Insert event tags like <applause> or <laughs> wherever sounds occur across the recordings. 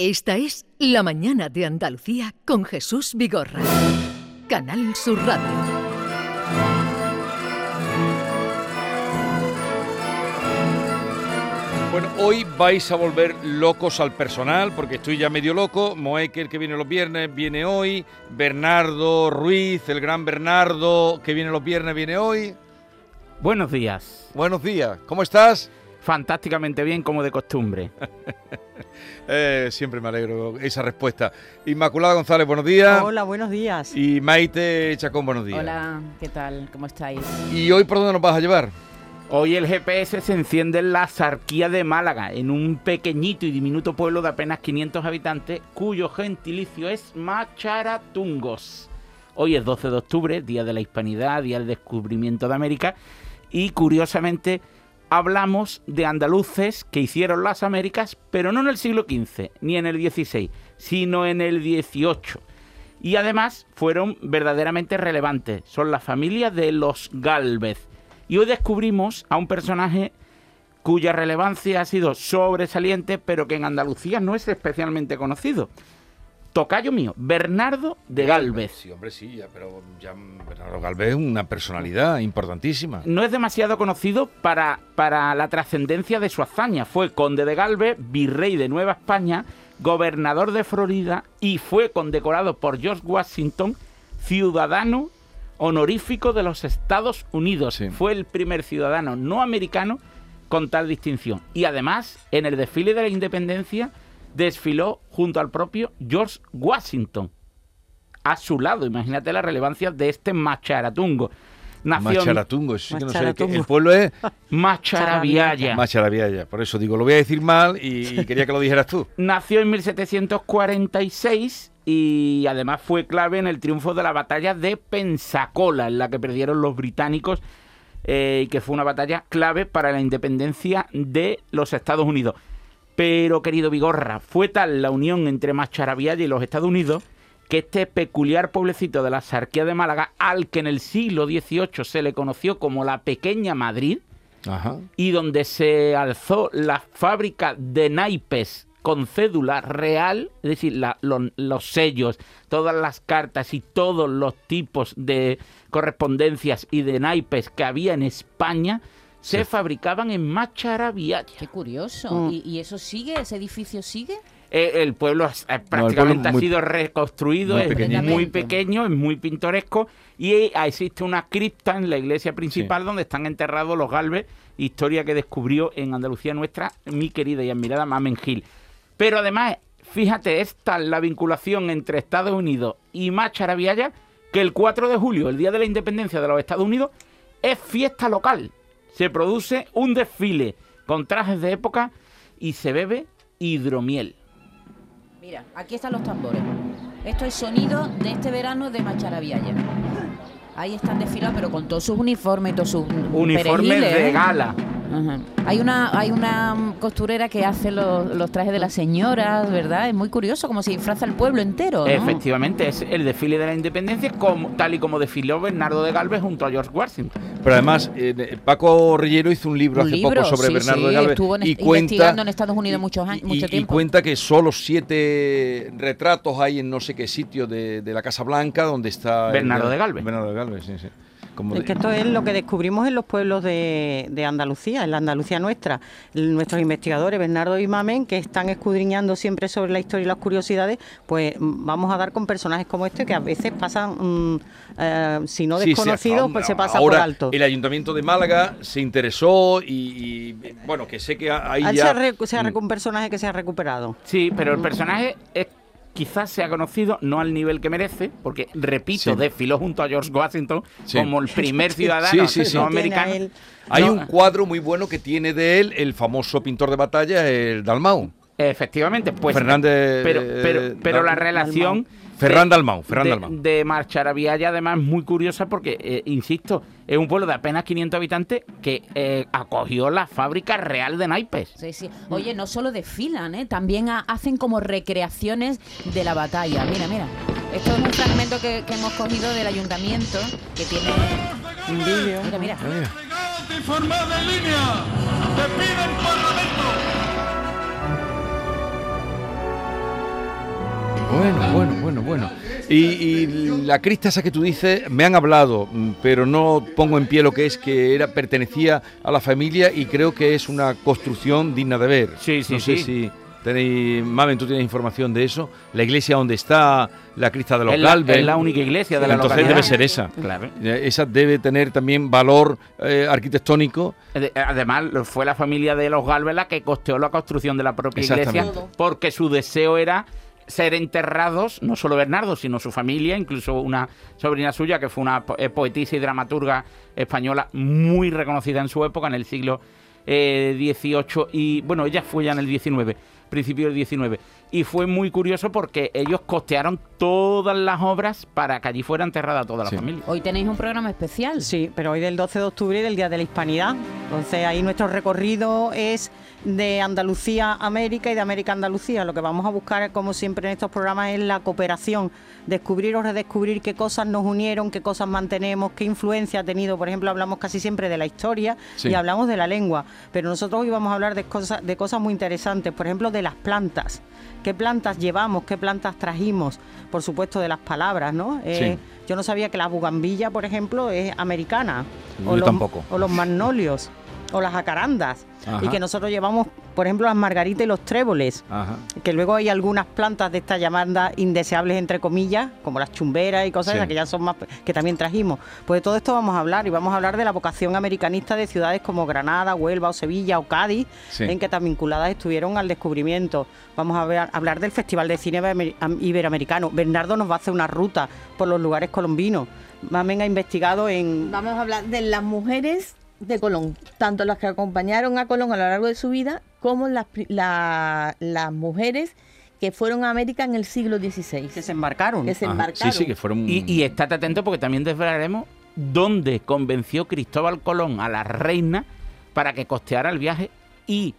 Esta es La Mañana de Andalucía con Jesús Vigorra. Canal Sur Radio. Bueno, hoy vais a volver locos al personal porque estoy ya medio loco. Moekel, que viene los viernes, viene hoy. Bernardo Ruiz, el gran Bernardo, que viene los viernes, viene hoy. Buenos días. Buenos días, ¿cómo estás? Fantásticamente bien, como de costumbre. <laughs> Eh, siempre me alegro esa respuesta. Inmaculada González, buenos días. Hola, buenos días. Y Maite Chacón, buenos días. Hola, ¿qué tal? ¿Cómo estáis? ¿Y hoy por dónde nos vas a llevar? Hoy el GPS se enciende en la Sarquía de Málaga, en un pequeñito y diminuto pueblo de apenas 500 habitantes, cuyo gentilicio es Macharatungos. Hoy es 12 de octubre, Día de la Hispanidad, Día del Descubrimiento de América, y curiosamente hablamos de andaluces que hicieron las Américas, pero no en el siglo XV ni en el XVI, sino en el XVIII. Y además fueron verdaderamente relevantes. Son la familia de los Galvez. Y hoy descubrimos a un personaje cuya relevancia ha sido sobresaliente, pero que en Andalucía no es especialmente conocido. Tocayo mío, Bernardo de Galvez. Sí, hombre, sí, ya, pero ya Bernardo Galvez es una personalidad importantísima. No es demasiado conocido para, para la trascendencia de su hazaña. Fue conde de Galvez, virrey de Nueva España, gobernador de Florida y fue condecorado por George Washington, ciudadano honorífico de los Estados Unidos. Sí. Fue el primer ciudadano no americano con tal distinción. Y además, en el desfile de la independencia, desfiló junto al propio George Washington. A su lado, imagínate la relevancia de este macharatungo. Nació en Macharatungo, sí que no sé. El pueblo es <laughs> Macharabiaya. Macharabiaya. Por eso digo, lo voy a decir mal y, y <laughs> quería que lo dijeras tú. Nació en 1746 y además fue clave en el triunfo de la batalla de Pensacola, en la que perdieron los británicos eh, y que fue una batalla clave para la independencia de los Estados Unidos. Pero, querido Vigorra, fue tal la unión entre Macharabiaya y los Estados Unidos que este peculiar pueblecito de la Sarquía de Málaga, al que en el siglo XVIII se le conoció como la Pequeña Madrid, Ajá. y donde se alzó la fábrica de naipes con cédula real, es decir, la- lo- los sellos, todas las cartas y todos los tipos de correspondencias y de naipes que había en España, se fabricaban en Macharabiaya. Qué curioso. Mm. ¿Y, y eso sigue? ¿Ese edificio sigue? Eh, el pueblo eh, pueblo prácticamente muy- ha sido reconstruido, muy es pequeñito. muy pequeño, es muy pintoresco y eh, existe una cripta en la iglesia principal donde están enterrados los Galvez, historia que descubrió en Andalucía nuestra mi querida y admirada Mamen Gil. Pero además, fíjate, es tal la vinculación entre Estados Unidos y Macharabiaya que el 4 de julio, el día de la independencia de los Estados Unidos, es fiesta local. Se produce un desfile con trajes de época y se bebe hidromiel. Mira, aquí están los tambores. Esto es sonido de este verano de Macharabiaya. Ahí están desfilados, pero con todos sus uniformes y todos sus uniformes de ¿eh? Ajá. Hay una hay una costurera que hace los, los trajes de las señoras, ¿verdad? Es muy curioso, como si disfraza el pueblo entero, ¿no? Efectivamente, es el desfile de la independencia, como, tal y como desfiló Bernardo de Galvez junto a George Washington. Pero además, eh, Paco Rillero hizo un libro Un hace libro, poco sobre sí, Bernardo sí, de Galvez estuvo en- y investigando cuenta en Estados Unidos muchos años- y- mucho y tiempo. cuenta que solo siete retratos hay en no sé qué sitio de, de la Casa Blanca donde está el- Bernardo de Galvez. Bernardo de Galvez, sí, sí. Como Es de- que esto es lo que descubrimos en los pueblos de, de Andalucía, en la Andalucía nuestra. Nuestros investigadores, Bernardo y Mamen, que están escudriñando siempre sobre la historia y las curiosidades, pues mm, vamos a dar con personajes como este que a veces pasan, mm, eh, si no Sí, sí, desconocidos, pues se pasa ahora por alto. El Ayuntamiento de Málaga se interesó y, y, bueno, que sé que ahí Él ya... se se ha Mm. recu- un personaje que se ha recuperado. Sí, pero el personaje es, quizás sea conocido, no al nivel que merece, porque, repito, Sí. desfiló junto a George Washington Sí. como el primer <laughs> ciudadano Sí, sí, sí. no americano. Hay No, un cuadro muy bueno que tiene de él el famoso pintor de batalla, el Dalmau. Efectivamente, pues. Fernández, Pero, pero, pero la relación. Ferran de- Dalmau, Ferran de, Dalmau. de Marcharabiaya, además, es muy curiosa porque, eh, insisto, es un pueblo de apenas 500 habitantes que eh, acogió la fábrica real de naipes. Sí, sí. Oye, no solo desfilan, ¿eh? también ha- hacen como recreaciones de la batalla. Mira, mira. Esto es un fragmento que, que hemos cogido del ayuntamiento que tiene. Un vídeo. Mira, mira. Desplegad y formad en línea. Te piden parlamento. Bueno, bueno, bueno, bueno. Y, y la crista esa que tú dices, me han hablado, mm, pero no pongo en pie lo que es, que era pertenecía a la familia y creo que es una construcción digna de ver. Sí, sí, no sé sí. si tenéis, Mamen, tú tienes información de eso. La iglesia donde está la crista de los Es la, Galvez. es la única iglesia de la Entonces localidad. debe ser esa. Claro. Eh, Esa debe tener también valor eh, arquitectónico. Ade- Además, fue la familia de los Galvez la que costeó la construcción de la propia iglesia, porque su deseo era ser enterrados, no solo Bernardo, sino su familia, incluso una sobrina suya, que fue una eh, poetisa y dramaturga española muy reconocida en su época, en el siglo eh, XVIII, y bueno, ella fue ya en el XIX, principio del XIX. Y fue muy curioso porque ellos costearon todas las obras para que allí fuera enterrada toda la Sí. familia. Hoy tenéis un programa especial. Sí, pero hoy del 12 de octubre y del Día de la Hispanidad. Entonces ahí nuestro recorrido es de Andalucía a América y de América a Andalucía. Lo que vamos a buscar, como siempre en estos programas, es la cooperación, descubrir o redescubrir qué cosas nos unieron, qué cosas mantenemos, qué influencia ha tenido. Por ejemplo, hablamos casi siempre de la historia Sí. y hablamos de la lengua, pero nosotros hoy vamos a hablar de cosas, de cosas muy interesantes, por ejemplo, de las plantas. ¿Qué plantas llevamos? ¿Qué plantas trajimos? Por supuesto, de las palabras, ¿no? Eh, Yo no sabía que la bugambilla, por ejemplo, es americana. Yo los, tampoco. O los magnolios. O las jacarandas. Ajá. Y que nosotros llevamos, por ejemplo, las margaritas y los tréboles. Ajá. Que luego hay algunas plantas de estas llamadas indeseables, entre comillas, como las chumberas y cosas Sí. esas que ya son más, que también trajimos. Pues de todo esto vamos a hablar y vamos a hablar de la vocación americanista de ciudades como Granada, Huelva o Sevilla o Cádiz, Sí. en que tan vinculadas estuvieron al descubrimiento. Vamos a ver- hablar del Festival de Cine Iber- Iberoamericano. Bernardo nos va a hacer una ruta por los lugares colombinos. Mamen ha investigado en... Vamos a hablar de las mujeres de Colón, tanto las que acompañaron a Colón a lo largo de su vida, como las, la- las mujeres que fueron a América en el siglo XVI, que se embarcaron. que se Ajá. embarcaron. Sí, sí, que fueron. Y, y estate atento porque también desvelaremos dónde convenció Cristóbal Colón a la reina para que costeara el viaje y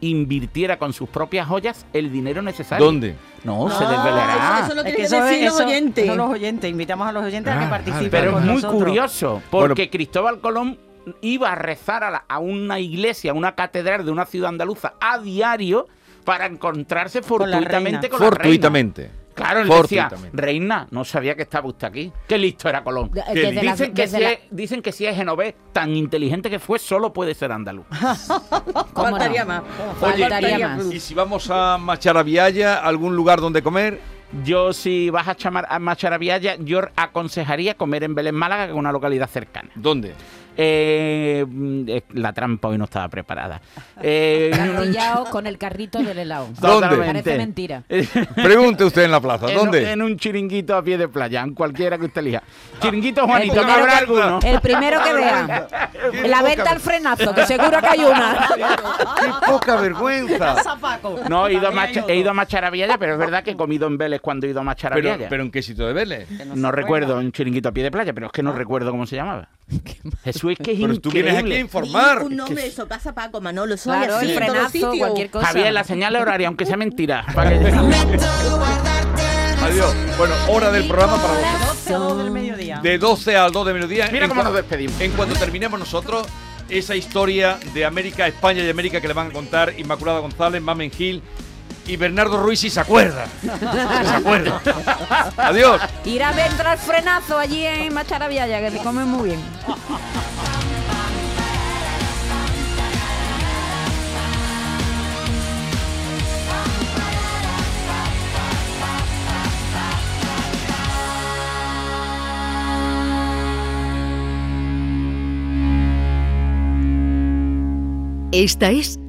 invirtiera con sus propias joyas el dinero necesario. ¿Dónde? No, se No, desvelará. eso- eso lo Es tienen que eso decir los oyentes. eso los oyentes. Invitamos a los oyentes a Ah, que vale, participen Pero es muy nosotros. curioso porque Cristóbal Colón iba a rezar a, la- a una iglesia, a una catedral de una ciudad andaluza a diario para encontrarse la fortuitamente reina. con la, reina. Fortuitamente. Claro, él decía, reina, no sabía que estaba usted aquí. Qué listo era Colón. La- dicen, que si la- es, dicen que si es genovés, tan inteligente que fue, solo puede ser andaluz. <laughs> ¿Cómo Faltaría no? más. Faltaría Faltaría más. Y si vamos a Macharaviaya, algún lugar donde comer, Yo, si vas a, chamar, a Macharaviaya, yo aconsejaría comer en Belén, Málaga, que es una localidad cercana. ¿dónde? Eh, eh, la trampa hoy no estaba preparada. Eh, <laughs> <laughs> con el carrito del helado. <laughs> ¿Dónde? Parece mentira. Pregunte usted en la plaza, ¿dónde? en un chiringuito a pie de playa, en cualquiera que usted elija. Chiringuito Juanito, El ¿no primero habrá que- alguno? El primero que vea. La venta al frenazo, que seguro que hay una. ¡Qué poca vergüenza! No, he ido, a he ido a Macharaviaya, pero es verdad que he comido en Vélez cuando he ido a Pero, Macharaviaya. pero ¿en qué sitio de Vélez? no recuerdo, un chiringuito a pie de playa, pero es que no recuerdo cómo se llamaba. Jesús, es que es Pero tú vienes aquí a increíble. informar. Un nombre de eso pasa Paco Manolo, eso hay Claro, así el en todos sitios. cualquier cosa. Javier, la señal horaria, aunque sea mentira. para que- <laughs> Adiós. Bueno, hora del programa para vosotros. 12 a 2 del mediodía. De 12 al 2 de mediodía. Mira En cómo nos despedimos. En cuanto terminemos nosotros, esa historia de América, España y América que le van a contar Inmaculada González, Mamen Gil y Bernardo Ruiz, si se acuerda. Se acuerda. <laughs> Adiós. Ir a ver al frenazo allí en Macharaviaya, que se come muy bien. Esta es